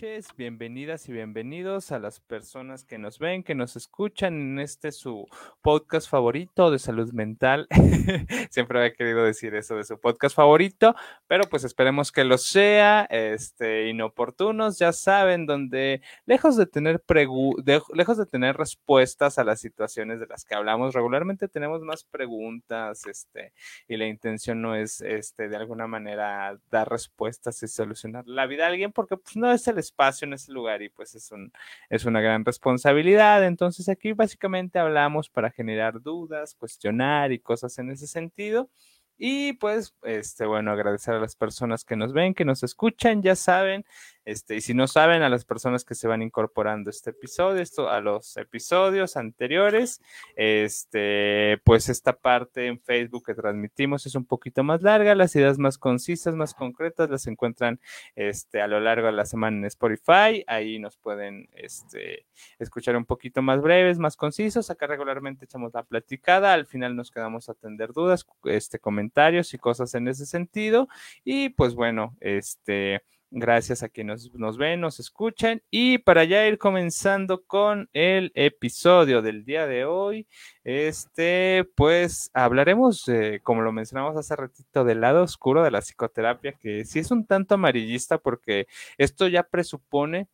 noches, bienvenidas y bienvenidos a las personas que nos ven, que nos escuchan en este su podcast favorito de salud mental. Siempre había querido decir eso de su podcast favorito, pero pues esperemos que lo sea, este, inoportunos, ya saben, donde lejos de tener lejos de tener respuestas a las situaciones de las que hablamos regularmente, tenemos más preguntas, este, y la intención no es, este, de alguna manera dar respuestas y solucionar la vida a alguien, porque pues no es el espacio en ese lugar y pues es, un, es una gran responsabilidad. Entonces aquí básicamente hablamos para generar dudas, cuestionar y cosas en ese sentido. Y pues, este, bueno, agradecer a las personas que nos ven, que nos escuchan, ya saben, este, y si no saben, a las personas que se van incorporando este episodio, esto, a los episodios anteriores, este, pues esta parte en Facebook que transmitimos es un poquito más larga, las ideas más concisas, más concretas, las encuentran este, a lo largo de la semana en Spotify, ahí nos pueden este, escuchar un poquito más breves, más concisos, acá regularmente echamos la platicada, al final nos quedamos a atender dudas, este, comentarios y cosas en ese sentido, y pues bueno, este Gracias a quienes nos, ven, nos escuchan. Y para ya ir comenzando con el episodio del día de hoy, este, pues hablaremos, como lo mencionamos hace ratito, del lado oscuro de la psicoterapia, que sí es un tanto amarillista porque esto ya presupone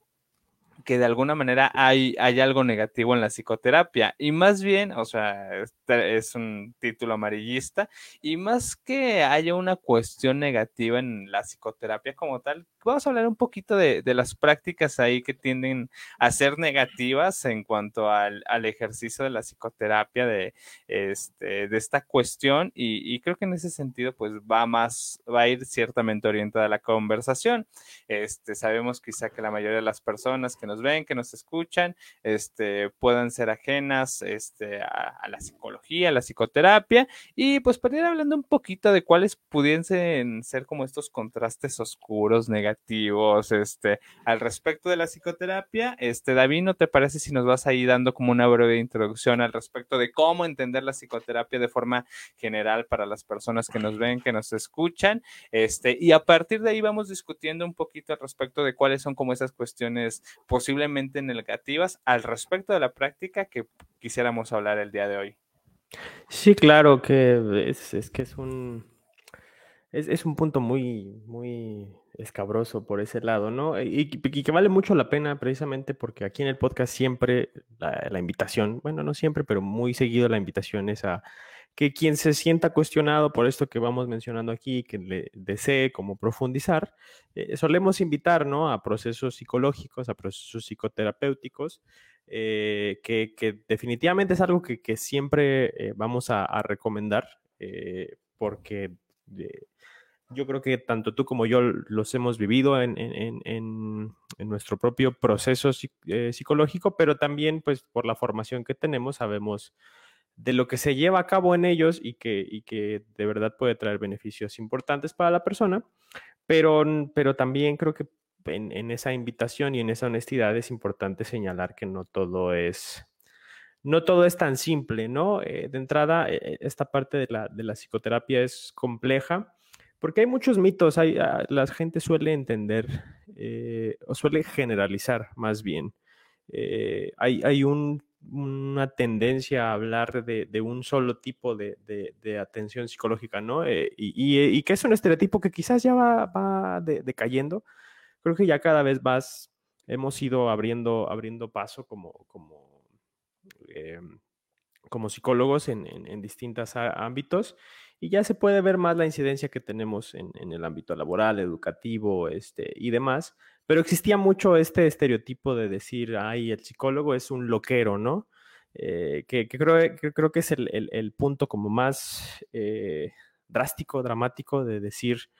que de alguna manera hay, hay algo negativo en la psicoterapia. Y más bien, o sea, este es un título amarillista, y más que haya una cuestión negativa en la psicoterapia como tal, vamos a hablar un poquito de, las prácticas ahí que tienden a ser negativas en cuanto al, ejercicio de la psicoterapia de, este, de esta cuestión y, creo que en ese sentido pues va más, va a ir ciertamente orientada la conversación. Este, sabemos quizá que la mayoría de las personas que nos ven, que nos escuchan, este, puedan ser ajenas este, a, la psicología, a la psicoterapia y pues para ir hablando un poquito de cuáles pudiesen ser como estos contrastes oscuros, negativos, este, al respecto de la psicoterapia. Este, David, ¿no te parece si nos vas ahí dando como una breve introducción al respecto de cómo entender la psicoterapia de forma general para las personas que nos ven, que nos escuchan? Este, y a partir de ahí vamos discutiendo un poquito al respecto de cuáles son como esas cuestiones posiblemente negativas al respecto de la práctica que quisiéramos hablar el día de hoy. Sí, claro que es, es que es un, es, es, un punto muy, muy escabroso por ese lado, ¿no? Y, que vale mucho la pena precisamente porque aquí en el podcast siempre la, invitación, bueno, no siempre, pero muy seguido la invitación es a que quien se sienta cuestionado por esto que vamos mencionando aquí, que le desee como profundizar, eh, solemos invitar, ¿no? A procesos psicológicos, a procesos psicoterapéuticos, eh, que, definitivamente es algo que, siempre eh, vamos a, recomendar porque yo creo que tanto tú como yo los hemos vivido en, nuestro propio proceso psicológico, pero también pues por la formación que tenemos sabemos de lo que se lleva a cabo en ellos y que, que de verdad puede traer beneficios importantes para la persona, pero, pero también creo que en, esa invitación y en esa honestidad es importante señalar que no todo es no todo es tan simple, ¿no? Eh, de entrada, eh, esta parte de la, de la, psicoterapia es compleja porque hay muchos mitos, hay, ah, la gente suele entender eh, o suele generalizar más bien. Eh, hay, una tendencia a hablar de, un solo tipo de, atención psicológica, ¿no? Eh, y, que es un estereotipo que quizás ya va, decayendo. Creo que ya cada vez más hemos ido abriendo, abriendo paso como, como, como psicólogos en, en distintos ámbitos y ya se puede ver más la incidencia que tenemos en, el ámbito laboral, educativo este, y demás. Pero existía mucho este estereotipo de decir, ay, el psicólogo es un loquero, ¿no? Eh, que, creo, que, creo que es el, punto como más eh, drástico, dramático de decir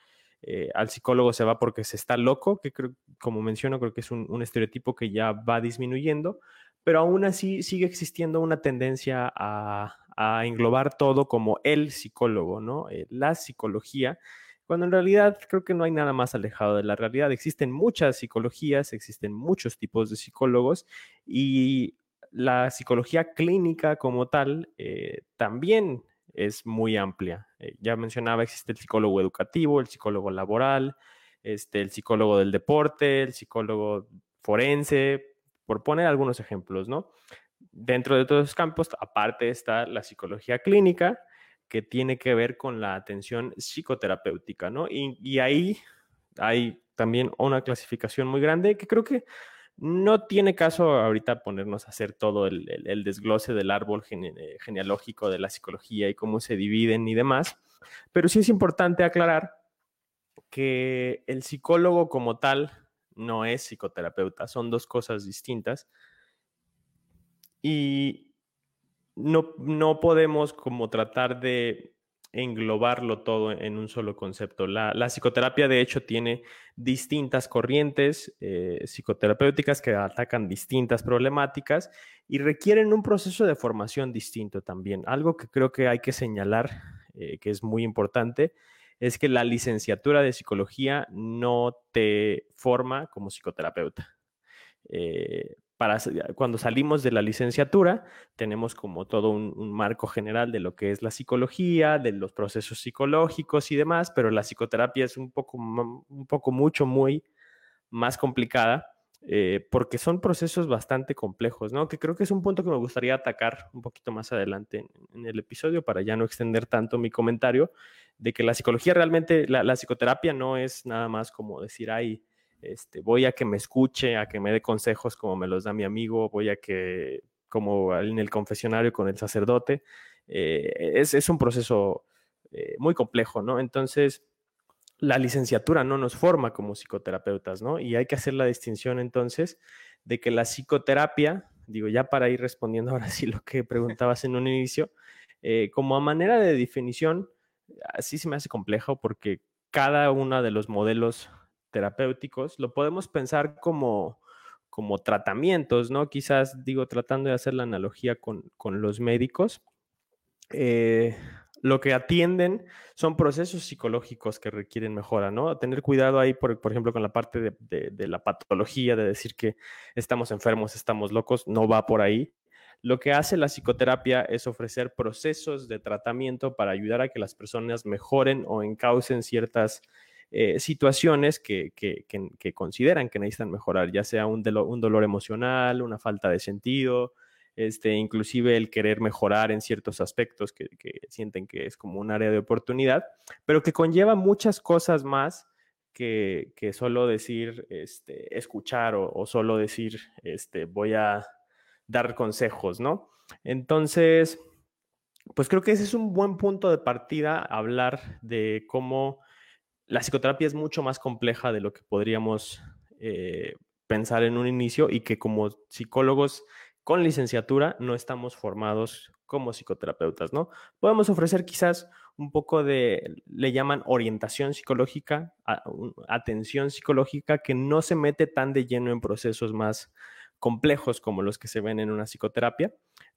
eh, al psicólogo se va porque se está loco, que creo, como menciono, creo que es un, un estereotipo que ya va disminuyendo, pero aún así sigue existiendo una tendencia a, a englobar todo como el psicólogo, ¿no? La psicología, cuando en realidad creo que no hay nada más alejado de la realidad. Existen muchas psicologías, existen muchos tipos de psicólogos y la psicología clínica como tal eh, también es muy amplia. Eh, ya mencionaba, existe el psicólogo educativo, el psicólogo laboral, este, el psicólogo del deporte, el psicólogo forense, por poner algunos ejemplos, ¿no? Dentro de todos esos campos, aparte está la psicología clínica, que tiene que ver con la atención psicoterapéutica, ¿no? Y, ahí hay también una clasificación muy grande que creo que no tiene caso ahorita ponernos a hacer todo el, desglose del árbol eh, genealógico de la psicología y cómo se dividen y demás, pero sí es importante aclarar que el psicólogo como tal no es psicoterapeuta, son dos cosas distintas. Y no, no podemos como tratar de englobarlo todo en un solo concepto. La, psicoterapia, de hecho, tiene distintas corrientes eh, psicoterapéuticas que atacan distintas problemáticas y requieren un proceso de formación distinto también. Algo que creo que hay que señalar, eh, que es muy importante, es que la licenciatura de psicología no te forma como psicoterapeuta. Eh, para, cuando salimos de la licenciatura, tenemos como todo un, marco general de lo que es la psicología, de los procesos psicológicos y demás, pero la psicoterapia es un poco, un poco mucho, muy más complicada, eh, porque son procesos bastante complejos, ¿no? Que creo que es un punto que me gustaría atacar un poquito más adelante en, el episodio para ya no extender tanto mi comentario, de que la psicología realmente, la, psicoterapia no es nada más como decir, ay, este, voy a que me escuche, a que me dé consejos como me los da mi amigo, voy a que, como en el confesionario con el sacerdote, eh, es, un proceso eh, muy complejo, ¿no? Entonces, la licenciatura no nos forma como psicoterapeutas, ¿no? Y hay que hacer la distinción entonces de que la psicoterapia, digo, ya para ir respondiendo ahora sí lo que preguntabas en un inicio, eh, como a manera de definición, así se me hace complejo porque cada uno de los modelos terapéuticos, lo podemos pensar como, como tratamientos, ¿no? Quizás, digo, tratando de hacer la analogía con, los médicos, eh, lo que atienden son procesos psicológicos que requieren mejora, ¿no? Tener cuidado ahí, por, ejemplo, con la parte de, de, la patología, de decir que estamos enfermos, estamos locos, no va por ahí. Lo que hace la psicoterapia es ofrecer procesos de tratamiento para ayudar a que las personas mejoren o encaucen ciertas eh, situaciones que, consideran que necesitan mejorar, ya sea un, dolor emocional, una falta de sentido, este, inclusive el querer mejorar en ciertos aspectos que, sienten que es como un área de oportunidad, pero que conlleva muchas cosas más que, solo decir, este, escuchar o, solo decir, este, voy a dar consejos, ¿no? Entonces, pues creo que ese es un buen punto de partida, hablar de cómo la psicoterapia es mucho más compleja de lo que podríamos eh, pensar en un inicio y que como psicólogos con licenciatura no estamos formados como psicoterapeutas, ¿no? Podemos ofrecer quizás un poco de, le llaman orientación psicológica, atención psicológica, que no se mete tan de lleno en procesos más complejos como los que se ven en una psicoterapia,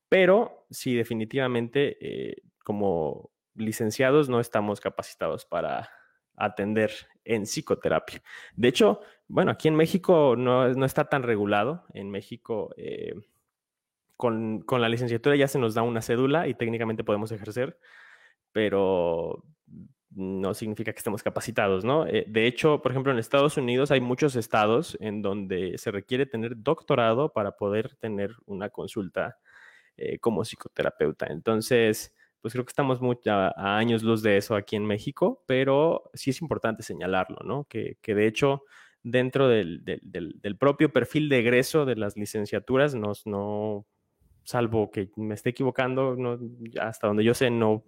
pero sí definitivamente eh, como licenciados no estamos capacitados para atender en psicoterapia. De hecho, bueno, aquí en México no, no está tan regulado. En México, eh, con, con, la licenciatura ya se nos da una cédula y técnicamente podemos ejercer, pero no significa que estemos capacitados, ¿no? Eh, de hecho, por ejemplo, en Estados Unidos hay muchos estados en donde se requiere tener doctorado para poder tener una consulta eh, como psicoterapeuta. Entonces, pues creo que estamos a, años luz de eso aquí en México, pero sí es importante señalarlo, ¿no? Que, de hecho dentro del, propio perfil de egreso de las licenciaturas, no, salvo que me esté equivocando, no, hasta donde yo sé, no,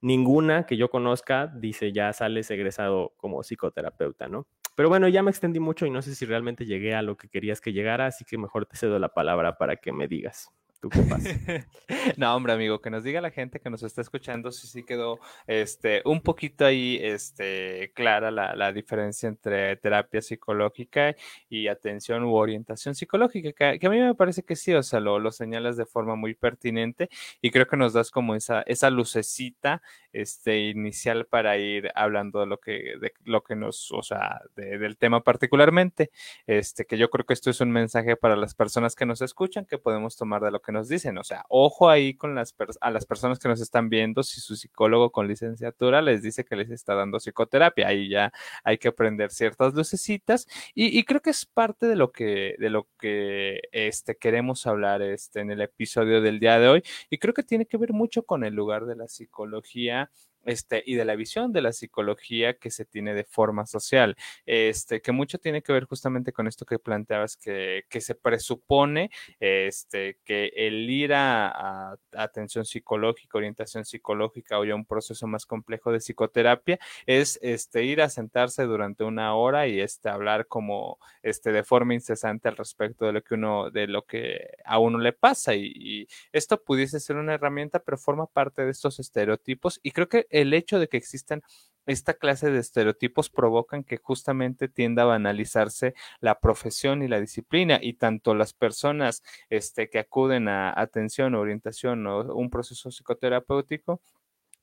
ninguna que yo conozca dice ya sales egresado como psicoterapeuta, ¿no? Pero bueno, ya me extendí mucho y no sé si realmente llegué a lo que querías que llegara, así que mejor te cedo la palabra para que me digas. no, hombre, amigo, que nos diga la gente que nos está escuchando si sí quedó este, un poquito ahí este, clara la, diferencia entre terapia psicológica y atención u orientación psicológica, que, a mí me parece que sí, o sea, lo, lo, señalas de forma muy pertinente y creo que nos das como esa, esa lucecita este, inicial para ir hablando de lo que, de lo que nos, o sea, del tema particularmente, este, que yo creo que esto es un mensaje para las personas que nos escuchan, que podemos tomar de lo que nos dicen, o sea, ojo ahí con las a las personas que nos están viendo, si su psicólogo con licenciatura les dice que les está dando psicoterapia, ahí ya hay que aprender ciertas lucecitas y, y creo que es parte de lo que, de lo que este, queremos hablar este, en el episodio del día de hoy y creo que tiene que ver mucho con el lugar de la psicología este, y de la visión de la psicología que se tiene de forma social, este, que mucho tiene que ver justamente con esto que planteabas, que, que se presupone este, que el ir a, atención psicológica, orientación psicológica o ya un proceso más complejo de psicoterapia es este, ir a sentarse durante una hora y este, hablar como este, de forma incesante al respecto de lo que uno, de lo que a uno le pasa. Y, y esto pudiese ser una herramienta, pero forma parte de estos estereotipos y creo que el hecho de que existan esta clase de estereotipos provocan que justamente tienda a banalizarse la profesión y la disciplina y tanto las personas este, que acuden a atención, orientación o un proceso psicoterapéutico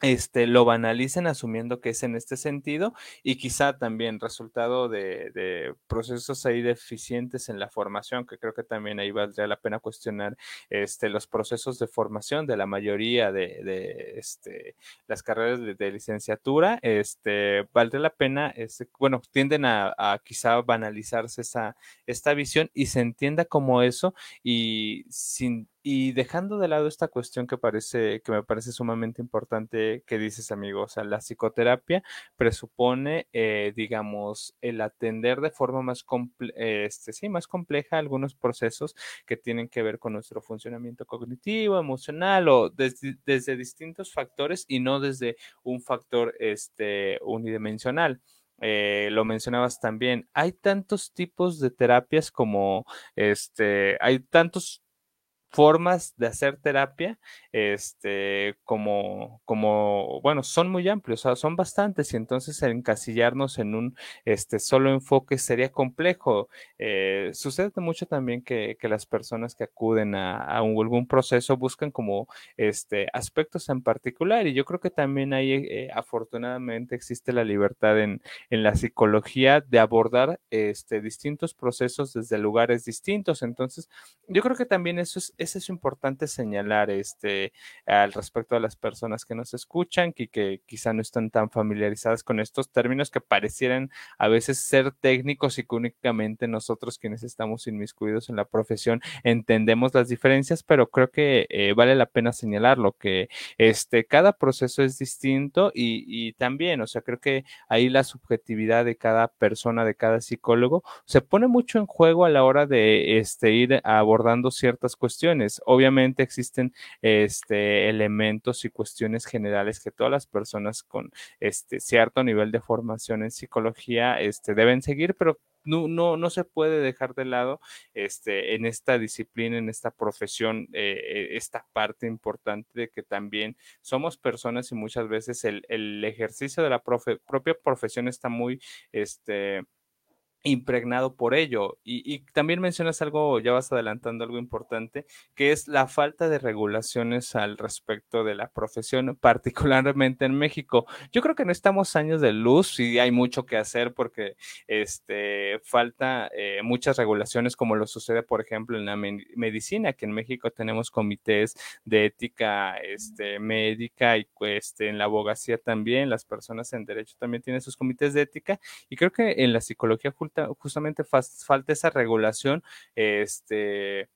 este, lo banalicen asumiendo que es en este sentido y quizá también resultado de, de, procesos ahí deficientes en la formación, que creo que también ahí valdría la pena cuestionar este, los procesos de formación de la mayoría de, de este, las carreras de, licenciatura, este, valdría la pena, este, bueno, tienden a, a quizá banalizarse esa, esta visión y se entienda como eso y sin y dejando de lado esta cuestión que parece, que me parece sumamente importante que dices, amigo, o sea, la psicoterapia presupone, eh, digamos, el atender de forma más, comple este, sí, más compleja algunos procesos que tienen que ver con nuestro funcionamiento cognitivo, emocional o desde, desde distintos factores y no desde un factor este, unidimensional. Eh, lo mencionabas también, hay tantos tipos de terapias como este, hay tantos formas de hacer terapia, este, como, como, bueno, son muy amplios, o sea, son bastantes, y entonces encasillarnos en un este, solo enfoque sería complejo. Eh, sucede mucho también que, que, las personas que acuden a, algún proceso buscan como este, aspectos en particular, y yo creo que también ahí, eh, afortunadamente, existe la libertad en, en la psicología de abordar este, distintos procesos desde lugares distintos. Entonces, yo creo que también eso es eso es importante señalar este, al respecto a las personas que nos escuchan y que quizá no están tan familiarizadas con estos términos que parecieran a veces ser técnicos y que únicamente nosotros quienes estamos inmiscuidos en la profesión entendemos las diferencias, pero creo que eh, vale la pena señalarlo, que este, cada proceso es distinto y, y también, o sea, creo que ahí la subjetividad de cada persona, de cada psicólogo, se pone mucho en juego a la hora de este, ir abordando ciertas cuestiones Obviamente existen este, elementos y cuestiones generales que todas las personas con este, cierto nivel de formación en psicología este, deben seguir, pero no, no, no se puede dejar de lado este, en esta disciplina, en esta profesión, eh, esta parte importante de que también somos personas y muchas veces el, el ejercicio de la propia profesión está muy, este, impregnado por ello. Y, y, también mencionas algo, ya vas adelantando algo importante, que es la falta de regulaciones al respecto de la profesión, particularmente en México. Yo creo que no estamos años de luz y hay mucho que hacer porque este, falta eh, muchas regulaciones, como lo sucede, por ejemplo, en la me medicina, que en México tenemos comités de ética este, médica y este, en la abogacía también, las personas en derecho también tienen sus comités de ética, y creo que en la psicología justamente falta esa regulación, este,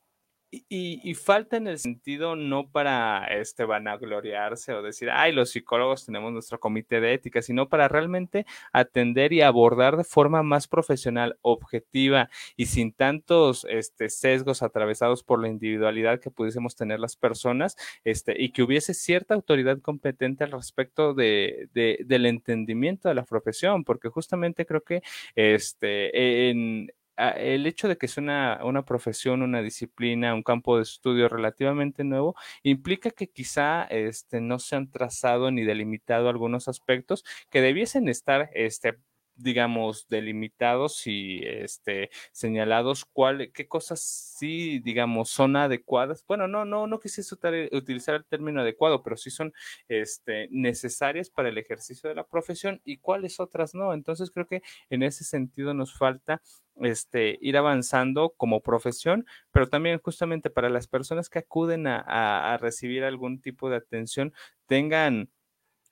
y, y, falta en el sentido no para este vanagloriarse o decir, ay, los psicólogos tenemos nuestro comité de ética, sino para realmente atender y abordar de forma más profesional, objetiva y sin tantos este, sesgos atravesados por la individualidad que pudiésemos tener las personas, este, y que hubiese cierta autoridad competente al respecto de, de, del entendimiento de la profesión, porque justamente creo que este, en, el hecho de que es una, una, profesión, una disciplina, un campo de estudio relativamente nuevo, implica que quizá este, no se han trazado ni delimitado algunos aspectos que debiesen estar este, digamos, delimitados y este, señalados cuál, qué cosas sí, digamos, son adecuadas. Bueno, no, no, no quisiese utilizar el término adecuado, pero sí son este, necesarias para el ejercicio de la profesión y cuáles otras no. Entonces creo que en ese sentido nos falta este, ir avanzando como profesión, pero también justamente para las personas que acuden a, a recibir algún tipo de atención, tengan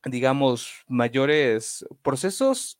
digamos, mayores procesos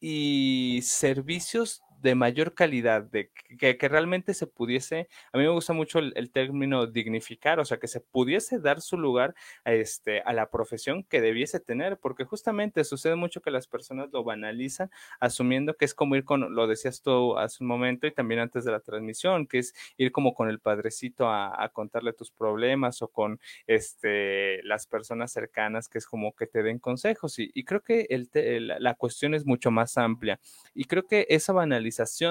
y servicios de mayor calidad, de que, realmente se pudiese, a mí me gusta mucho el, término dignificar, o sea, que se pudiese dar su lugar a, este, a la profesión que debiese tener, porque justamente sucede mucho que las personas lo banalizan, asumiendo que es como ir con, lo decías tú hace un momento y también antes de la transmisión, que es ir como con el padrecito a, contarle tus problemas o con este, las personas cercanas, que es como que te den consejos. Y, creo que el, la cuestión es mucho más amplia. Y creo que esa banalización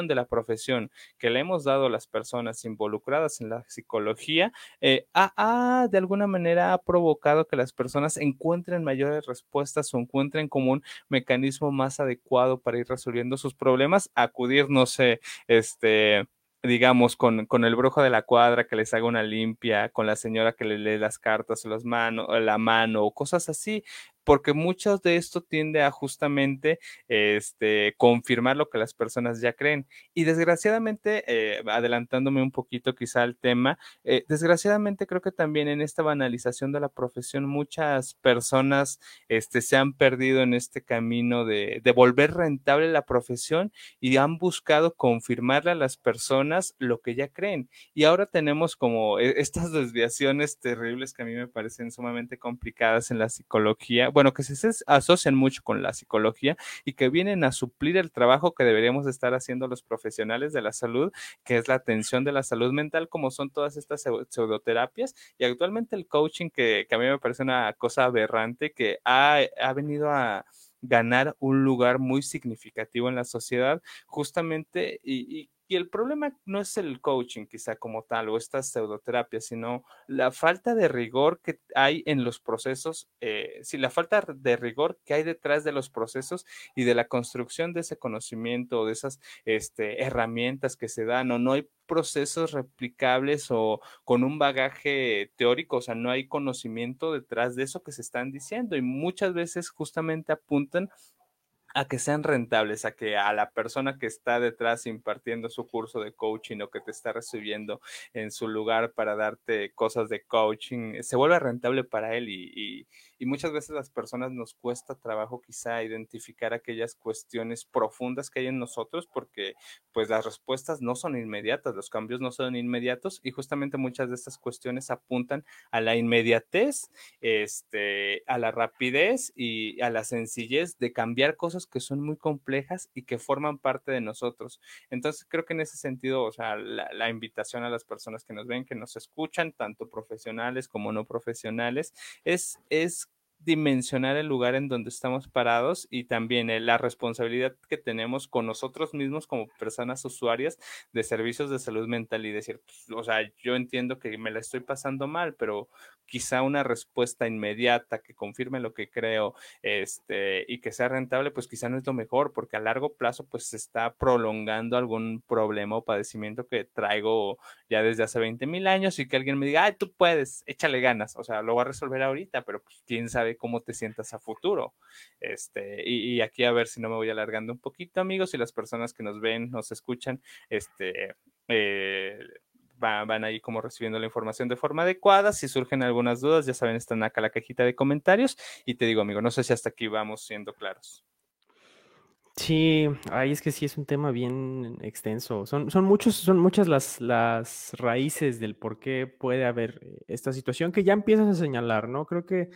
de la profesión que le hemos dado a las personas involucradas en la psicología eh, ha, de alguna manera ha provocado que las personas encuentren mayores respuestas o encuentren como un mecanismo más adecuado para ir resolviendo sus problemas, acudir, no sé, este digamos, con, con, el brujo de la cuadra que les haga una limpia, con la señora que le lee las cartas o las mano, la mano, o cosas así porque mucho de esto tiende a justamente este, confirmar lo que las personas ya creen. Y desgraciadamente, eh, adelantándome un poquito quizá al tema, eh, desgraciadamente creo que también en esta banalización de la profesión muchas personas este, se han perdido en este camino de, de volver rentable la profesión y han buscado confirmarle a las personas lo que ya creen. Y ahora tenemos como eh, estas desviaciones terribles que a mí me parecen sumamente complicadas en la psicología bueno, que se asocian mucho con la psicología y que vienen a suplir el trabajo que deberíamos estar haciendo los profesionales de la salud, que es la atención de la salud mental, como son todas estas pseudoterapias. Y actualmente el coaching, que, a mí me parece una cosa aberrante, que ha, ha venido a ganar un lugar muy significativo en la sociedad, justamente, y y el problema no es el coaching quizá como tal o estas pseudoterapias, sino la falta de rigor que hay en los procesos, eh, sí, la falta de rigor que hay detrás de los procesos y de la construcción de ese conocimiento o de esas este, herramientas que se dan o no hay procesos replicables o con un bagaje teórico, o sea, no hay conocimiento detrás de eso que se están diciendo y muchas veces justamente apuntan a que sean rentables, a que a la persona que está detrás impartiendo su curso de coaching o que te está recibiendo en su lugar para darte cosas de coaching, se vuelva rentable para él y, y, y muchas veces las personas nos cuesta trabajo quizá identificar aquellas cuestiones profundas que hay en nosotros porque pues las respuestas no son inmediatas, los cambios no son inmediatos y justamente muchas de estas cuestiones apuntan a la inmediatez, este, a la rapidez y a la sencillez de cambiar cosas que son muy complejas y que forman parte de nosotros. Entonces creo que en ese sentido, o sea, la, invitación a las personas que nos ven, que nos escuchan, tanto profesionales como no profesionales, es, es dimensionar el lugar en donde estamos parados y también eh, la responsabilidad que tenemos con nosotros mismos como personas usuarias de servicios de salud mental y decir, pues, o sea, yo entiendo que me la estoy pasando mal, pero quizá una respuesta inmediata que confirme lo que creo este, y que sea rentable, pues quizá no es lo mejor, porque a largo plazo pues se está prolongando algún problema o padecimiento que traigo ya desde hace 20 mil años y que alguien me diga, ay, tú puedes, échale ganas, o sea, lo va a resolver ahorita, pero pues quién sabe cómo te sientas a futuro. Este, y, y aquí a ver si no me voy alargando un poquito, amigos, y las personas que nos ven, nos escuchan, este, eh, van, van, ahí como recibiendo la información de forma adecuada. Si surgen algunas dudas, ya saben, están acá la cajita de comentarios. Y te digo, amigo, no sé si hasta aquí vamos siendo claros. Sí, ahí es que sí es un tema bien extenso. Son, son, muchos, son muchas las, las raíces del por qué puede haber eh, esta situación que ya empiezas a señalar, ¿no? Creo que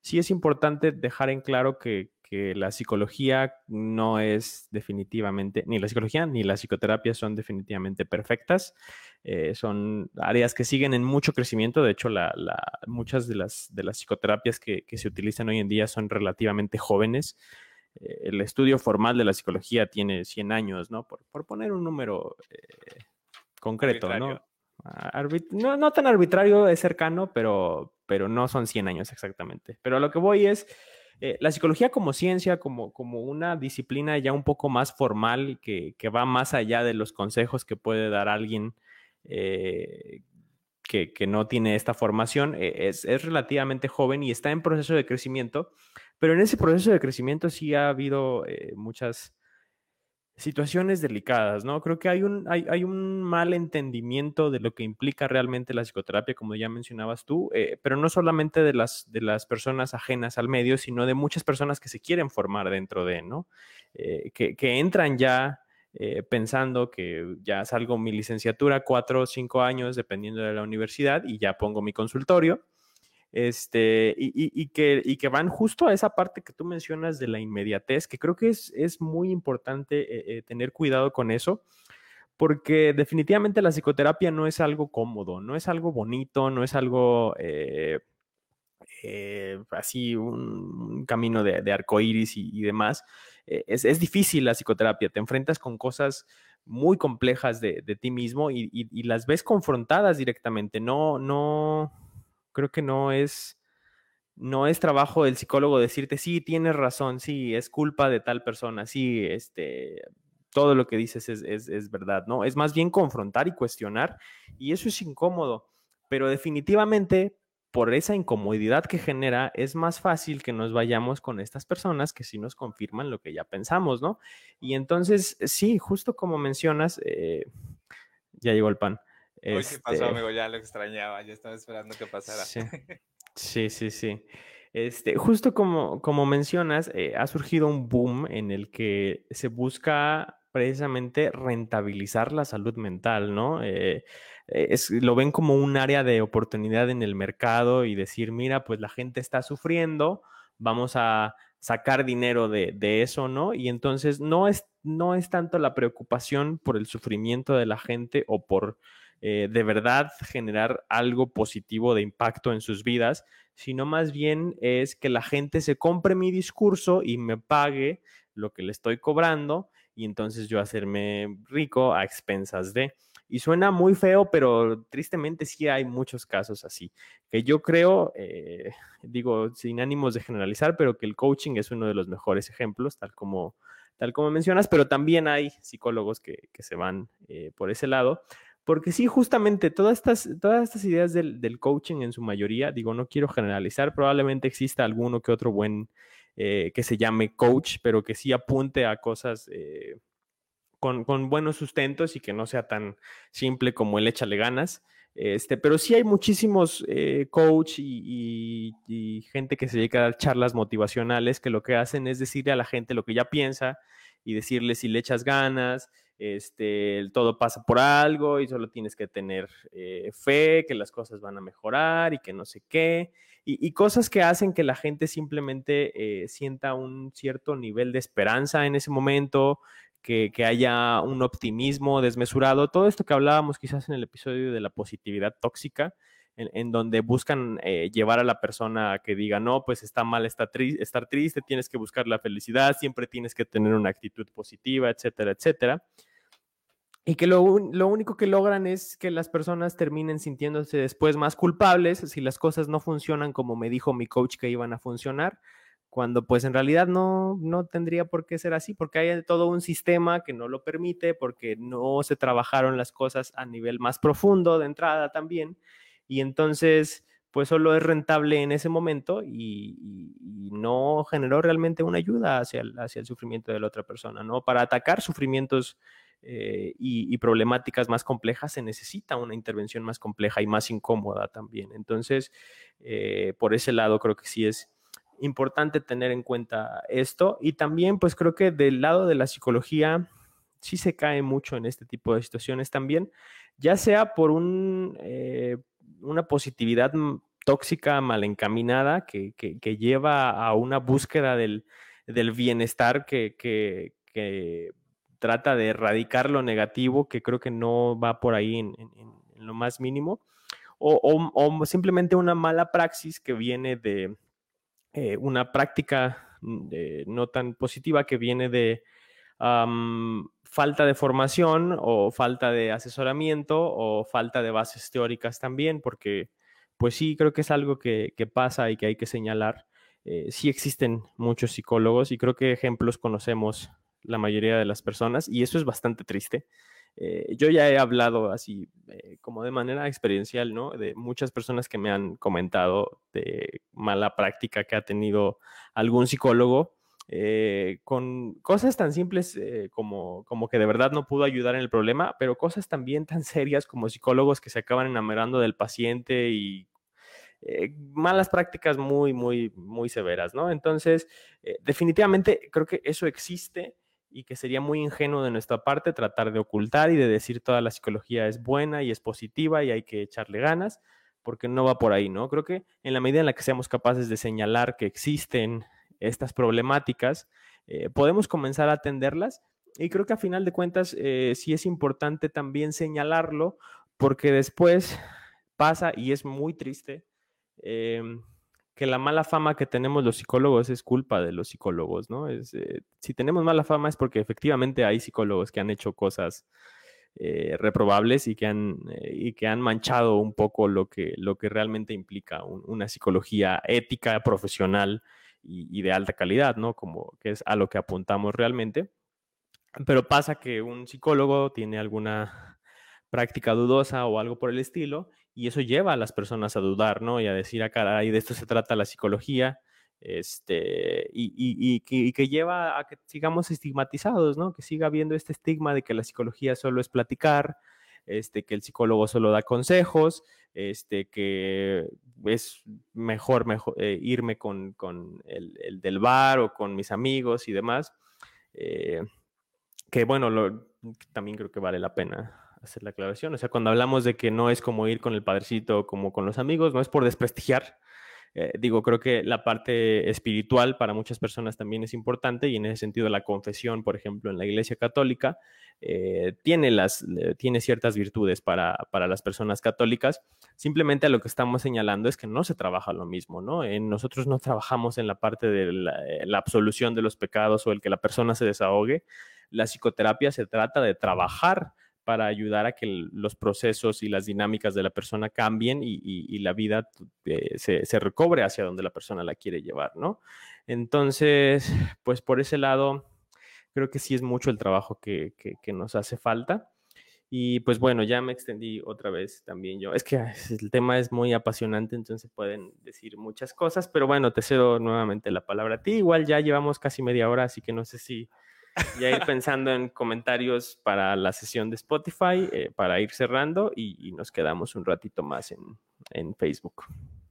sí es importante dejar en claro que, que la psicología no es definitivamente, ni la psicología ni la psicoterapia son definitivamente perfectas. Eh, son áreas que siguen en mucho crecimiento. De hecho, la, la, muchas de las, de las psicoterapias que, que, se utilizan hoy en día son relativamente jóvenes. Eh, el estudio formal de la psicología tiene 100 años, ¿no? Por, por poner un número eh, concreto, ¿no? No, no tan arbitrario, es cercano, pero, pero no son 100 años exactamente. Pero a lo que voy es eh, la psicología como ciencia, como, como una disciplina ya un poco más formal, que, que va más allá de los consejos que puede dar alguien eh, que, que, no tiene esta formación, eh, es, es, relativamente joven y está en proceso de crecimiento, pero en ese proceso de crecimiento sí ha habido muchas situaciones delicadas, ¿no? Creo que hay un, hay, hay, un mal entendimiento de lo que implica realmente la psicoterapia, como ya mencionabas tú, eh, pero no solamente de las, de las personas ajenas al medio, sino de muchas personas que se quieren formar dentro de, ¿no? Eh, que, que, entran ya eh, pensando que ya salgo mi licenciatura cuatro o cinco años, dependiendo de la universidad, y ya pongo mi consultorio este, y, y, que, y, que, van justo a esa parte que tú mencionas de la inmediatez, que creo que es, es muy importante eh, eh, tener cuidado con eso, porque definitivamente la psicoterapia no es algo cómodo, no es algo bonito, no es algo eh, así un, camino de, de arcoíris y, y demás. Es, es, difícil la psicoterapia, te enfrentas con cosas muy complejas de, de ti mismo y, y las ves confrontadas directamente, no, no creo que no es, no es trabajo del psicólogo decirte, sí, tienes razón, sí, es culpa de tal persona, sí, este, todo lo que dices es, es, verdad, ¿no? Es más bien confrontar y cuestionar, y eso es incómodo, pero definitivamente por esa incomodidad que genera, es más fácil que nos vayamos con estas personas que sí nos confirman lo que ya pensamos, ¿no? Y entonces, sí, justo como mencionas, eh, ya llegó el pan. Uy, ¿qué pasó, amigo? Ya lo extrañaba, ya estaba esperando que pasara. Sí, sí, sí. sí. Este, justo como, como mencionas, eh, ha surgido un boom en el que se busca precisamente rentabilizar la salud mental, ¿no? Eh, es, lo ven como un área de oportunidad en el mercado y decir, mira, pues la gente está sufriendo, vamos a sacar dinero de, de, eso, ¿no? Y entonces no es, no es tanto la preocupación por el sufrimiento de la gente o por eh, de verdad generar algo positivo de impacto en sus vidas, sino más bien es que la gente se compre mi discurso y me pague lo que le estoy cobrando y entonces yo hacerme rico a expensas de. Y suena muy feo, pero tristemente sí hay muchos casos así, que yo creo, eh, digo, sin ánimos de generalizar, pero que el coaching es uno de los mejores ejemplos, tal como, tal como mencionas, pero también hay psicólogos que, que se van eh, por ese lado. Porque sí, justamente todas estas, todas estas ideas del, del, coaching en su mayoría, digo, no quiero generalizar, probablemente exista alguno que otro buen eh, que se llame coach, pero que sí apunte a cosas eh, con, con, buenos sustentos y que no sea tan simple como el échale ganas. Este, pero sí hay muchísimos eh, coach y, y, y, gente que se dedica a dar charlas motivacionales que lo que hacen es decirle a la gente lo que ya piensa y decirle si le echas ganas, este, todo pasa por algo y solo tienes que tener eh, fe, que las cosas van a mejorar y que no sé qué, y, y cosas que hacen que la gente simplemente eh, sienta un cierto nivel de esperanza en ese momento, que, que, haya un optimismo desmesurado, todo esto que hablábamos quizás en el episodio de la positividad tóxica, en, en donde buscan eh, llevar a la persona a que diga, no, pues está mal estar, tri estar triste, tienes que buscar la felicidad, siempre tienes que tener una actitud positiva, etcétera, etcétera y que lo, lo, único que logran es que las personas terminen sintiéndose después más culpables si las cosas no funcionan como me dijo mi coach que iban a funcionar, cuando pues en realidad no, no tendría por qué ser así, porque hay todo un sistema que no lo permite, porque no se trabajaron las cosas a nivel más profundo de entrada también, y entonces pues solo es rentable en ese momento y, no generó realmente una ayuda hacia el, hacia el sufrimiento de la otra persona, ¿no? Para atacar sufrimientos eh, y, problemáticas más complejas, se necesita una intervención más compleja y más incómoda también. Entonces, eh, por ese lado creo que sí es importante tener en cuenta esto. Y también, pues creo que del lado de la psicología, sí se cae mucho en este tipo de situaciones también, ya sea por eh, una positividad tóxica mal encaminada que, lleva a una búsqueda del, bienestar que trata de erradicar lo negativo, que creo que no va por ahí en, lo más mínimo, o, o, simplemente una mala praxis que viene de eh, una práctica eh, no tan positiva que viene de um, falta de formación o falta de asesoramiento o falta de bases teóricas también, porque pues sí, creo que es algo que, que pasa y que hay que señalar. Eh, sí existen muchos psicólogos y creo que ejemplos conocemos la mayoría de las personas y eso es bastante triste. Eh, yo ya he hablado así eh, como de manera experiencial, ¿no? De muchas personas que me han comentado de mala práctica que ha tenido algún psicólogo eh, con cosas tan simples como, como que de verdad no pudo ayudar en el problema, pero cosas también tan serias como psicólogos que se acaban enamorando del paciente y malas prácticas muy, muy, muy severas, ¿no? Entonces, definitivamente creo que eso existe y que sería muy ingenuo de nuestra parte tratar de ocultar y de decir toda la psicología es buena y es positiva y hay que echarle ganas, porque no va por ahí, ¿no? Creo que en la medida en la que seamos capaces de señalar que existen estas problemáticas, eh, podemos comenzar a atenderlas y creo que a final de cuentas eh, sí es importante también señalarlo, porque después pasa y es muy triste. Em, que la mala fama que tenemos los psicólogos es culpa de los psicólogos, ¿no? Es, eh, si tenemos mala fama es porque efectivamente hay psicólogos que han hecho cosas eh, reprobables y que, han, eh, y que han manchado un poco lo que, lo que realmente implica una psicología ética, profesional y, de alta calidad, ¿no? Como que es a lo que apuntamos realmente. Pero pasa que un psicólogo tiene alguna práctica dudosa o algo por el estilo y eso lleva a las personas a dudar, ¿no? Y a decir, ah, caray, de esto se trata la psicología, este, y, y, que, lleva a que sigamos estigmatizados, ¿no? Que siga habiendo este estigma de que la psicología solo es platicar, este, que el psicólogo solo da consejos, este, que es mejor, eh, irme con, con el, el, del bar o con mis amigos y demás. Eh, que bueno, también creo que vale la pena hacer la aclaración. O sea, cuando hablamos de que no es como ir con el padrecito como con los amigos, no es por desprestigiar. Eh, digo, creo que la parte espiritual para muchas personas también es importante y en ese sentido la confesión, por ejemplo, en la Iglesia Católica, eh, tiene, las, eh, tiene ciertas virtudes para, para, las personas católicas. Simplemente lo que estamos señalando es que no se trabaja lo mismo, ¿no? En nosotros no trabajamos en la parte de la absolución de los pecados o el que la persona se desahogue. La psicoterapia se trata de trabajar para ayudar a que los procesos y las dinámicas de la persona cambien y, la vida eh, se, recobre hacia donde la persona la quiere llevar, ¿no? Entonces, pues por ese lado, creo que sí es mucho el trabajo que, nos hace falta. Y pues bueno, ya me extendí otra vez también yo. Es que el tema es muy apasionante, entonces pueden decir muchas cosas, pero bueno, te cedo nuevamente la palabra a ti. Igual ya llevamos casi media hora, así que no sé si ya ir pensando en comentarios para la sesión de Spotify, eh, para ir cerrando y, nos quedamos un ratito más en, en Facebook.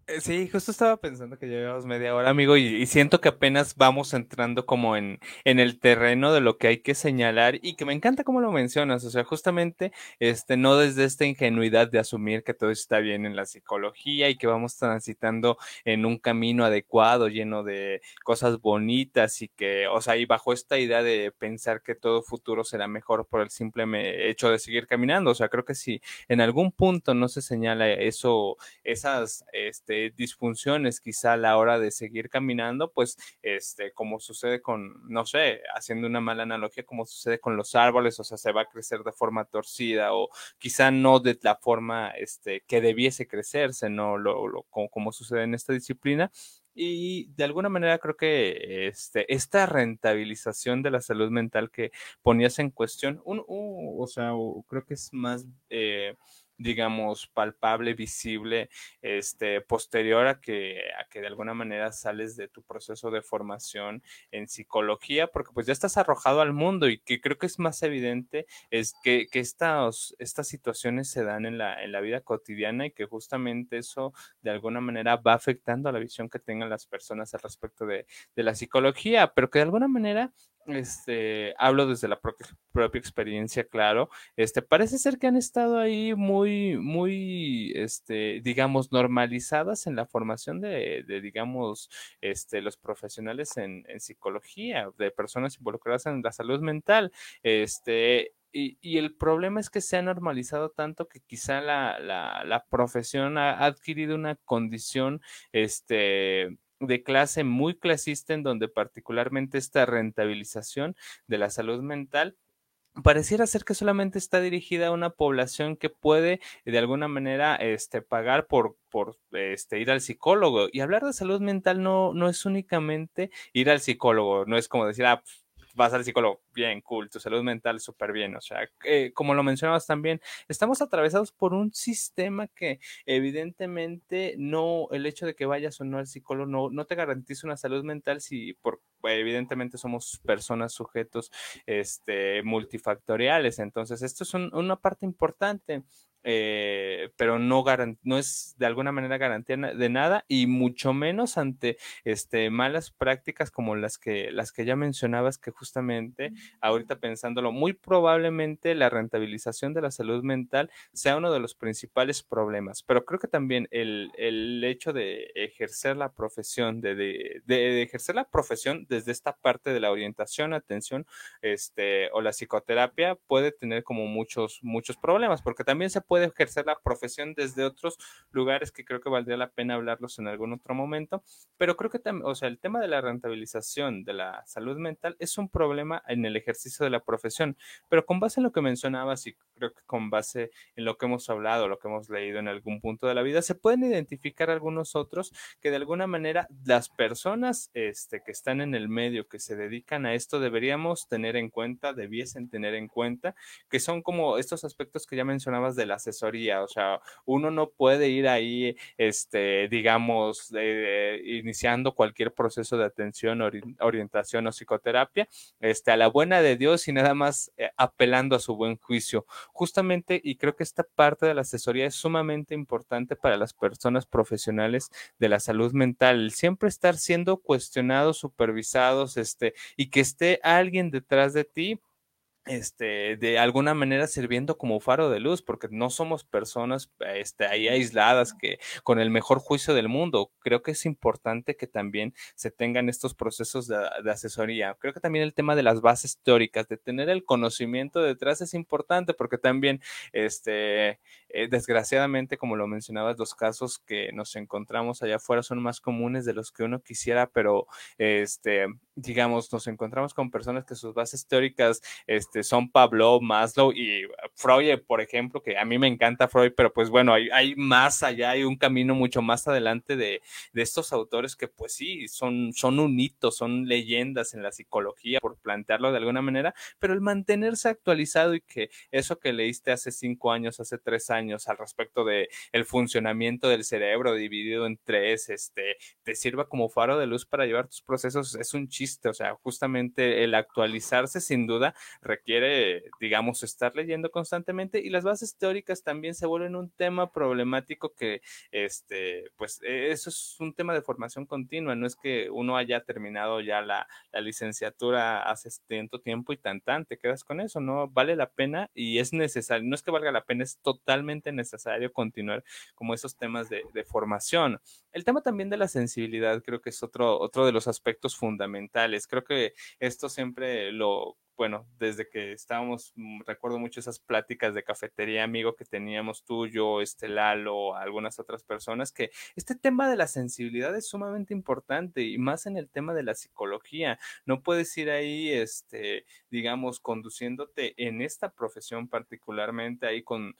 Eh, sí, justo estaba pensando que llevamos media hora, amigo, y, siento que apenas vamos entrando como en, en el terreno de lo que hay que señalar y que me encanta cómo lo mencionas, o sea, justamente, este, no desde esta ingenuidad de asumir que todo está bien en la psicología y que vamos transitando en un camino adecuado, lleno de cosas bonitas y que, o sea, y bajo esta idea de pensar que todo futuro será mejor por el simple hecho de seguir caminando, o sea, creo que si en algún punto no se señala eso, esas, este, disfunciones quizá a la hora de seguir caminando, pues este, como sucede con, no sé, haciendo una mala analogía, como sucede con los árboles, o sea, se va a crecer de forma torcida o quizá no de la forma este, que debiese crecerse, no lo, como, sucede en esta disciplina, y de alguna manera creo que este, esta rentabilización de la salud mental que ponías en cuestión, un, o sea, creo que es más eh, digamos, palpable, visible, este, posterior a que, a que de alguna manera sales de tu proceso de formación en psicología, porque pues ya estás arrojado al mundo y que creo que es más evidente es que, que estas, estas situaciones se dan en la, en la vida cotidiana y que justamente eso de alguna manera va afectando a la visión que tengan las personas al respecto de, de la psicología, pero que de alguna manera este, hablo desde la propia, experiencia, claro, este, parece ser que han estado ahí muy, muy, este, digamos, normalizadas en la formación de, digamos, este, los profesionales en, psicología, de personas involucradas en la salud mental, este, y, y, el problema es que se ha normalizado tanto que quizá la, la, la profesión ha adquirido una condición, este, de clase muy clasista en donde particularmente esta rentabilización de la salud mental pareciera ser que solamente está dirigida a una población que puede de alguna manera este, pagar por, por este, ir al psicólogo. Y hablar de salud mental no, no es únicamente ir al psicólogo, no es como decir, ah, vas al psicólogo, bien, cool, tu salud mental súper bien. O sea, eh, como lo mencionabas también, estamos atravesados por un sistema que evidentemente no, el hecho de que vayas o no al psicólogo no, no te garantiza una salud mental si por evidentemente somos personas sujetos este, multifactoriales. Entonces, esto es un, una parte importante. Eh, pero no, no es de alguna manera garantía de nada y mucho menos ante este, malas prácticas como las que, las que ya mencionabas que justamente ahorita pensándolo, muy probablemente la rentabilización de la salud mental sea uno de los principales problemas, pero creo que también el, el hecho de ejercer la profesión, de, de, de, ejercer la profesión desde esta parte de la orientación, atención este, o la psicoterapia puede tener como muchos, muchos problemas, porque también se puede puede ejercer la profesión desde otros lugares que creo que valdría la pena hablarlos en algún otro momento, pero creo que también, o sea, el tema de la rentabilización de la salud mental es un problema en el ejercicio de la profesión, pero con base en lo que mencionabas y creo que con base en lo que hemos hablado, lo que hemos leído en algún punto de la vida, se pueden identificar algunos otros que de alguna manera las personas este, que están en el medio, que se dedican a esto, deberíamos tener en cuenta, debiesen tener en cuenta, que son como estos aspectos que ya mencionabas de las asesoría, o sea, uno no puede ir ahí, este, digamos, iniciando cualquier proceso de atención, orientación o psicoterapia, este, a la buena de Dios y nada más eh, apelando a su buen juicio. Justamente, y creo que esta parte de la asesoría es sumamente importante para las personas profesionales de la salud mental, siempre estar siendo cuestionados, supervisados, este, y que esté alguien detrás de ti este, de alguna manera sirviendo como faro de luz, porque no somos personas este, ahí aisladas que con el mejor juicio del mundo. Creo que es importante que también se tengan estos procesos de, de, asesoría. Creo que también el tema de las bases teóricas, de tener el conocimiento detrás es importante, porque también, este, eh, desgraciadamente, como lo mencionabas, los casos que nos encontramos allá afuera son más comunes de los que uno quisiera, pero, este, digamos, nos encontramos con personas que sus bases teóricas, este, son Pablo, Maslow y Freud, por ejemplo, que a mí me encanta Freud, pero pues bueno, hay, hay más allá, hay un camino mucho más adelante de, de, estos autores que pues sí, son, son un hito, son leyendas en la psicología, por plantearlo de alguna manera, pero el mantenerse actualizado y que eso que leíste hace cinco años, hace tres años al respecto de el funcionamiento del cerebro dividido en tres, este, te sirva como faro de luz para llevar tus procesos, es un chiste, o sea, justamente el actualizarse sin duda requiere quiere, digamos, estar leyendo constantemente y las bases teóricas también se vuelven un tema problemático que, este, pues e, eso es un tema de formación continua, no es que uno haya terminado ya la, la licenciatura hace tanto tiempo y tan tan, te quedas con eso, ¿no? Vale la pena y es necesario, no es que valga la pena, es totalmente necesario continuar como esos temas de, formación. El tema también de la sensibilidad creo que es otro, otro de los aspectos fundamentales. Creo que esto siempre lo bueno, desde que estábamos, mm, recuerdo mucho esas pláticas de cafetería, amigo, que teníamos tú, yo, este Lalo, algunas otras personas, que este tema de la sensibilidad es sumamente importante y más en el tema de la psicología. No puedes ir ahí, este, digamos, conduciéndote en esta profesión particularmente ahí con,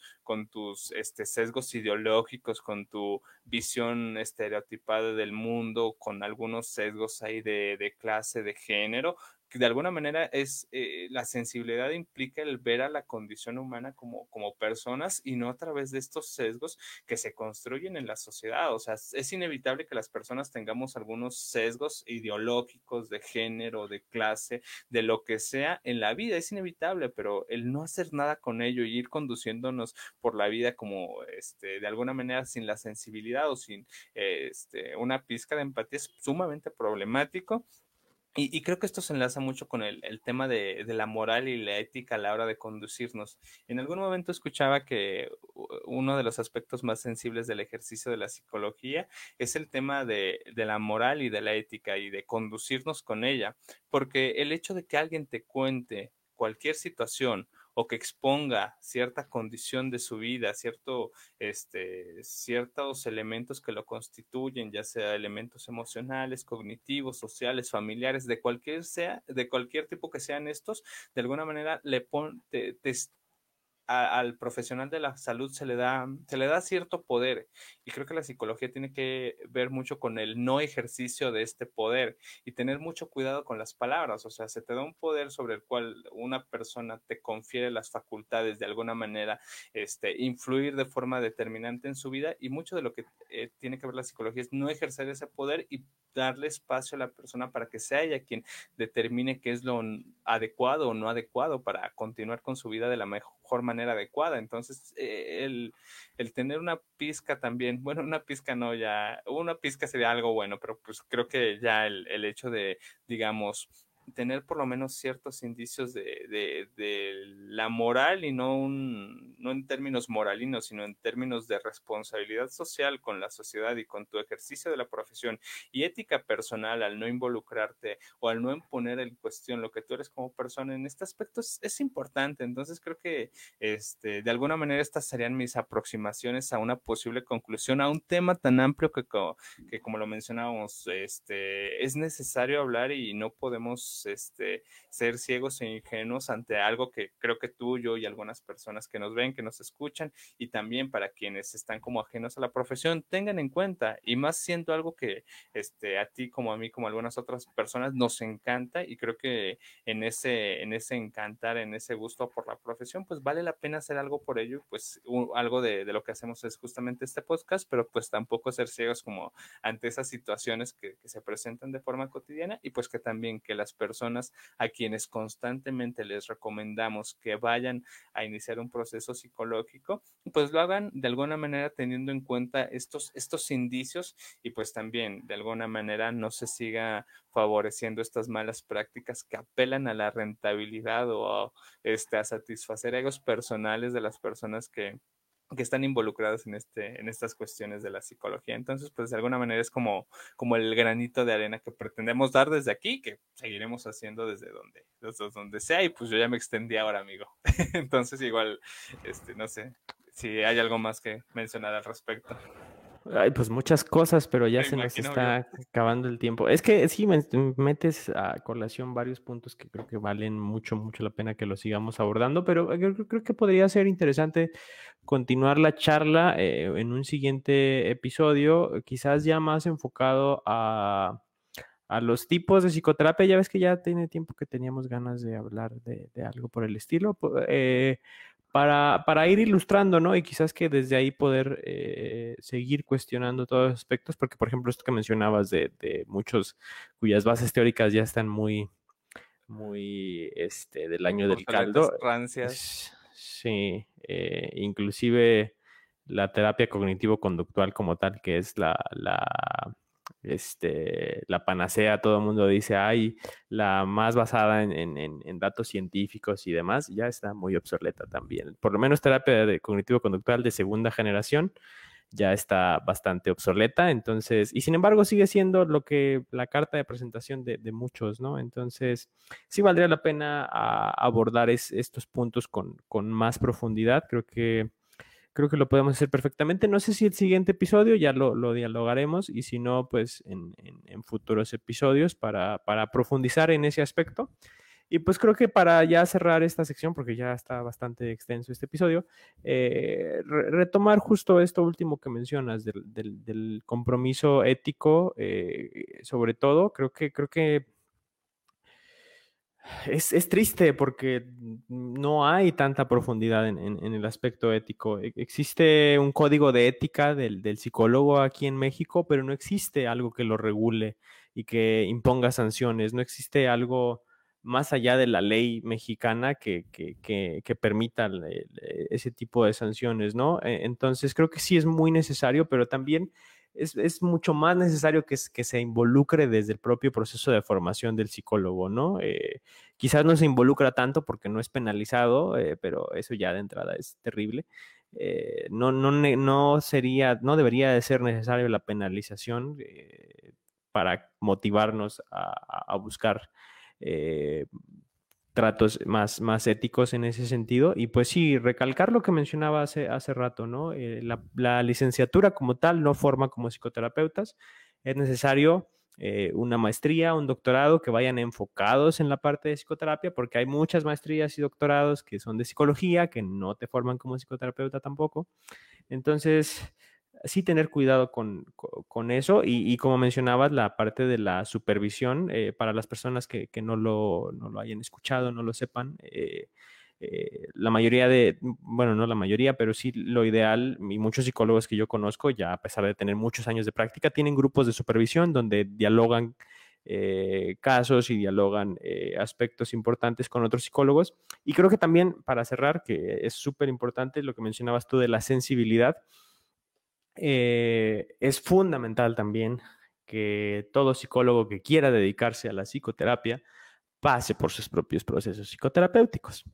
tus este, sesgos ideológicos, con tu visión estereotipada del mundo, con algunos sesgos ahí de, de clase, de género, de alguna manera es eh, la sensibilidad implica el ver a la condición humana como, como personas y no a través de estos sesgos que se construyen en la sociedad. O sea, es inevitable que las personas tengamos algunos sesgos ideológicos de género, de clase, de lo que sea en la vida. Es inevitable, pero el no hacer nada con ello y ir conduciéndonos por la vida como este, de alguna manera sin la sensibilidad o sin este, una pizca de empatía es sumamente problemático y, creo que esto se enlaza mucho con el, tema de, la moral y la ética a la hora de conducirnos. En algún momento escuchaba que uno de los aspectos más sensibles del ejercicio de la psicología es el tema de la moral y de la ética y de conducirnos con ella, porque el hecho de que alguien te cuente cualquier situación o que exponga cierta condición de su vida, cierto, este, ciertos elementos que lo constituyen, ya sea elementos emocionales, cognitivos, sociales, familiares, de cualquier sea, de cualquier tipo que sean estos, de alguna manera le pone, te, al profesional de la salud se le da, se le da cierto poder. Y creo que la psicología tiene que ver mucho con el no ejercicio de este poder y tener mucho cuidado con las palabras. O sea, se te da un poder sobre el cual una persona te confiere las facultades de alguna manera, este, influir de forma determinante en su vida. Y mucho de lo que eh, tiene que ver la psicología es no ejercer ese poder y darle espacio a la persona para que sea ella quien determine qué es lo adecuado o no adecuado para continuar con su vida de la mejor manera adecuada. Entonces, eh, el, el, tener una pizca también, bueno, una pizca no, ya, una pizca sería algo bueno, pero pues creo que ya el, el hecho de, digamos, tener por lo menos ciertos indicios de, la moral y no, un, no en términos moralinos, sino en términos de responsabilidad social con la sociedad y con tu ejercicio de la profesión y ética personal al no involucrarte o al no poner en cuestión lo que tú eres como persona en este aspecto es, importante. Entonces creo que este, de alguna manera estas serían mis aproximaciones a una posible conclusión a un tema tan amplio que, que como lo mencionábamos, este, es necesario hablar y no podemos este, ser ciegos e ingenuos ante algo que creo que tú, yo y algunas personas que nos ven, que nos escuchan, y también para quienes están como ajenos a la profesión, tengan en cuenta, y más siendo algo que este, a ti como a mí, como a algunas otras personas, nos encanta, y creo que en ese, en ese encantar, en ese gusto por la profesión, pues vale la pena hacer algo por ello, pues algo de, de, lo que hacemos es justamente este podcast, pero pues tampoco ser ciegos como ante esas situaciones que, que se presentan de forma cotidiana, y pues que también que las personas personas a quienes constantemente les recomendamos que vayan a iniciar un proceso psicológico, pues lo hagan de alguna manera teniendo en cuenta estos, estos indicios y pues también de alguna manera no se siga favoreciendo estas malas prácticas que apelan a la rentabilidad o este, a satisfacer egos personales de las personas que, que están involucradas en, este, en estas cuestiones de la psicología. Entonces, pues de alguna manera es como, como el granito de arena que pretendemos dar desde aquí, que seguiremos haciendo desde donde, desde donde sea, y pues yo ya me extendí ahora, amigo. Entonces, igual, este, no sé si hay algo más que mencionar al respecto. Ay, pues muchas cosas, pero ya se nos está acabando el tiempo. Es que sí, metes a colación varios puntos que creo que valen mucho, mucho la pena que los sigamos abordando, pero eh, creo, que podría ser interesante continuar la charla eh, en un siguiente episodio, quizás ya más enfocado a, a, los tipos de psicoterapia. Ya ves que ya tiene tiempo que teníamos ganas de hablar de, de algo por el estilo. Eh, para, ir ilustrando, ¿no? Y quizás que desde ahí poder eh, seguir cuestionando todos los aspectos, porque por ejemplo esto que mencionabas de, muchos cuyas bases teóricas ya están muy, muy, este, del año del caldo. Sí, eh, inclusive la terapia cognitivo-conductual como tal, que es la, la este, la panacea, todo el mundo dice, hay la más basada en, datos científicos y demás, ya está muy obsoleta también. Por lo menos terapia cognitivo-conductual de segunda generación ya está bastante obsoleta, entonces, y sin embargo sigue siendo lo que la carta de presentación de, muchos, ¿no? Entonces, sí valdría la pena abordar estos puntos con, con más profundidad, creo que creo que lo podemos hacer perfectamente. No sé si el siguiente episodio ya lo, dialogaremos y si no, pues en, futuros episodios para, profundizar en ese aspecto. Y pues creo que para ya cerrar esta sección, porque ya está bastante extenso este episodio, eh, retomar justo esto último que mencionas del, compromiso ético, eh, sobre todo, creo que, creo que es, triste porque no hay tanta profundidad en, el aspecto ético. E, existe un código de ética del, psicólogo aquí en México, pero no existe algo que lo regule y que imponga sanciones. No existe algo más allá de la ley mexicana que, que permita ese tipo de sanciones, ¿no? E, entonces creo que sí es muy necesario, pero también es, mucho más necesario que, que, se involucre desde el propio proceso de formación del psicólogo, ¿no? Eh, quizás no se involucra tanto porque no es penalizado, eh, pero eso ya de entrada es terrible. Eh, no, no, no sería, no debería de ser necesario la penalización para motivarnos a, a buscar tratos más, más éticos en ese sentido. Y pues sí, recalcar lo que mencionaba hace, hace rato, ¿no? Eh, la, licenciatura como tal no forma como psicoterapeutas. Es necesario eh, una maestría, un doctorado que vayan enfocados en la parte de psicoterapia, porque hay muchas maestrías y doctorados que son de psicología, que no te forman como psicoterapeuta tampoco. Entonces, sí tener cuidado con, eso y, como mencionabas, la parte de la supervisión eh, para las personas que, no, lo, no, lo, hayan escuchado, no lo sepan. Eh, eh, la mayoría de, bueno, no la mayoría, pero sí lo ideal, y muchos psicólogos que yo conozco, ya a pesar de tener muchos años de práctica, tienen grupos de supervisión donde dialogan casos y dialogan aspectos importantes con otros psicólogos. Y creo que también, para cerrar, que es súper importante lo que mencionabas tú de la sensibilidad, eh, es fundamental también que todo psicólogo que quiera dedicarse a la psicoterapia pase por sus propios procesos psicoterapéuticos.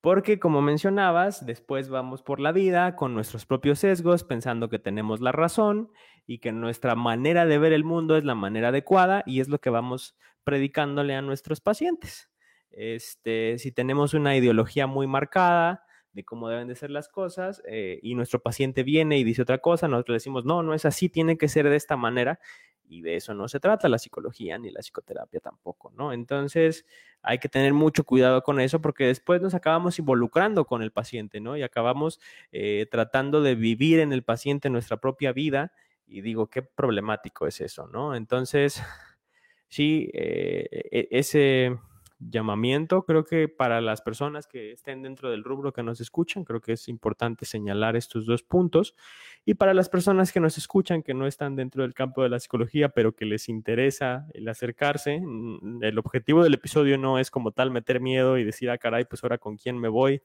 Porque como mencionabas, después vamos por la vida con nuestros propios sesgos, pensando que tenemos la razón y que nuestra manera de ver el mundo es la manera adecuada y es lo que vamos predicándole a nuestros pacientes. Este, si tenemos una ideología muy marcada, de cómo deben de ser las cosas eh, y nuestro paciente viene y dice otra cosa, nosotros le decimos, no, no es así, tiene que ser de esta manera y de eso no se trata la psicología ni la psicoterapia tampoco, ¿no? Entonces hay que tener mucho cuidado con eso porque después nos acabamos involucrando con el paciente, ¿no? Y acabamos eh, tratando de vivir en el paciente nuestra propia vida y digo, qué problemático es eso, ¿no? Entonces, sí, eh, e, ese llamamiento. Creo que para las personas que estén dentro del rubro que nos escuchan, creo que es importante señalar estos dos puntos. Y para las personas que nos escuchan, que no están dentro del campo de la psicología, pero que les interesa el acercarse, mm, el objetivo del episodio no es como tal meter miedo y decir, ah, caray, pues ahora con quién me voy.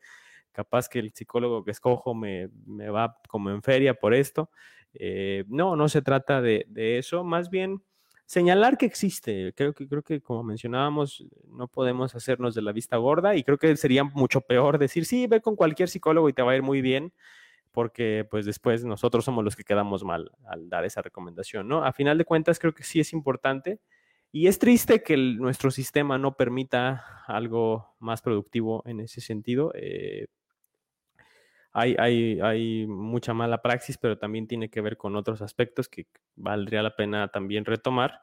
Capaz que el psicólogo que escojo me, va como en feria por esto. Eh, no, no se trata de eso. Más bien, señalar que existe. Creo que, creo que, como mencionábamos, no podemos hacernos de la vista gorda y creo que sería mucho peor decir, sí, ve con cualquier psicólogo y te va a ir muy bien, porque pues después nosotros somos los que quedamos mal al dar esa recomendación, ¿no? A final de cuentas, creo que sí es importante. Y es triste que nuestro sistema no permita algo más productivo en ese sentido. Eh, hay, hay, hay, mucha mala praxis, pero también tiene que ver con otros aspectos que valdría la pena también retomar.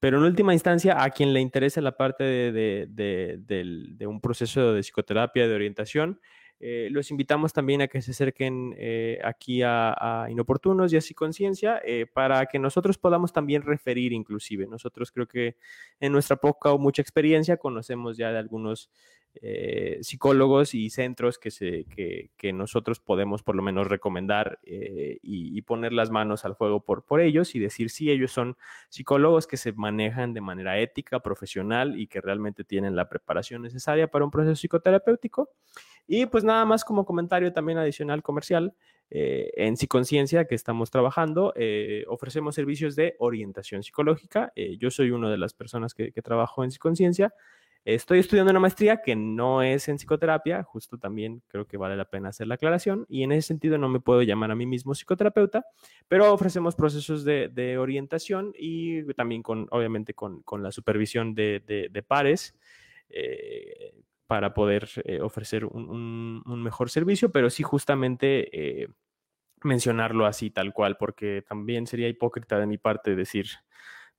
Pero en última instancia, a quien le interese la parte de, de un proceso de psicoterapia, de orientación, eh, los invitamos también a que se acerquen eh, aquí a, Inoportunos y así Conciencia eh, para que nosotros podamos también referir inclusive. Nosotros creo que en nuestra poca o mucha experiencia conocemos ya de algunos psicólogos y centros que, se, que, nosotros podemos por lo menos recomendar y, poner las manos al fuego por, por ellos y decir si ellos son psicólogos que se manejan de manera ética, profesional y que realmente tienen la preparación necesaria para un proceso psicoterapéutico. Y pues nada más como comentario también adicional comercial, eh, en Psiconciencia que estamos trabajando, eh, ofrecemos servicios de orientación psicológica. Eh, yo soy una de las personas que, que trabajo en Psiconciencia. Estoy estudiando una maestría que no es en psicoterapia, justo también creo que vale la pena hacer la aclaración, y en ese sentido no me puedo llamar a mí mismo psicoterapeuta, pero ofrecemos procesos de, orientación y también con, obviamente, con, la supervisión de pares. Eh, para poder eh, ofrecer un, mejor servicio, pero sí justamente eh, mencionarlo así tal cual, porque también sería hipócrita de mi parte decir,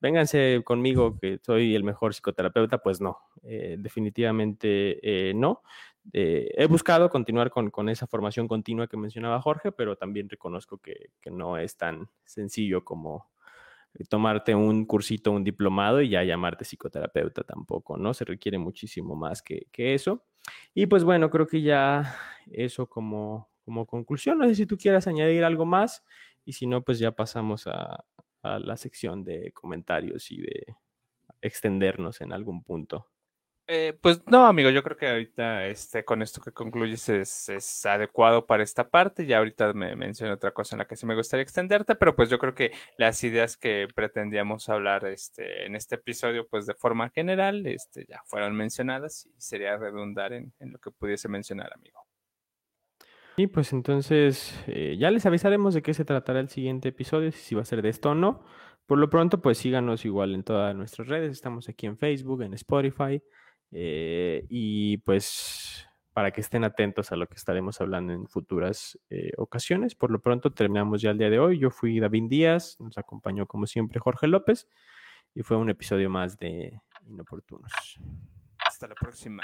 vénganse conmigo que soy el mejor psicoterapeuta, pues no, eh, definitivamente no. he buscado continuar con, esa formación continua que mencionaba Jorge, pero también reconozco que no es tan sencillo como, tomarte un cursito, un diplomado y ya llamarte psicoterapeuta tampoco, ¿no? Se requiere muchísimo más que, eso. Y pues bueno, creo que ya eso como, como conclusión. No sé si tú quieras añadir algo más y si no, pues ya pasamos a, a la sección de comentarios y de extendernos en algún punto. Eh, pues no, amigo, yo creo que ahorita este, con esto que concluyes es, adecuado para esta parte. Ya ahorita me mencioné otra cosa en la que sí me gustaría extenderte, pero pues yo creo que las ideas que pretendíamos hablar este, en este episodio, pues de forma general, este, ya fueron mencionadas y sería redundar en, lo que pudiese mencionar, amigo. Y pues entonces eh, ya les avisaremos de qué se tratará el siguiente episodio, si va a ser de esto o no. Por lo pronto, pues síganos igual en todas nuestras redes. Estamos aquí en Facebook, en Spotify. Eh, y pues para que estén atentos a lo que estaremos hablando en futuras eh, ocasiones. Por lo pronto terminamos ya el día de hoy. Yo fui David Díaz, nos acompañó como siempre Jorge López y fue un episodio más de Inoportunos. Hasta la próxima.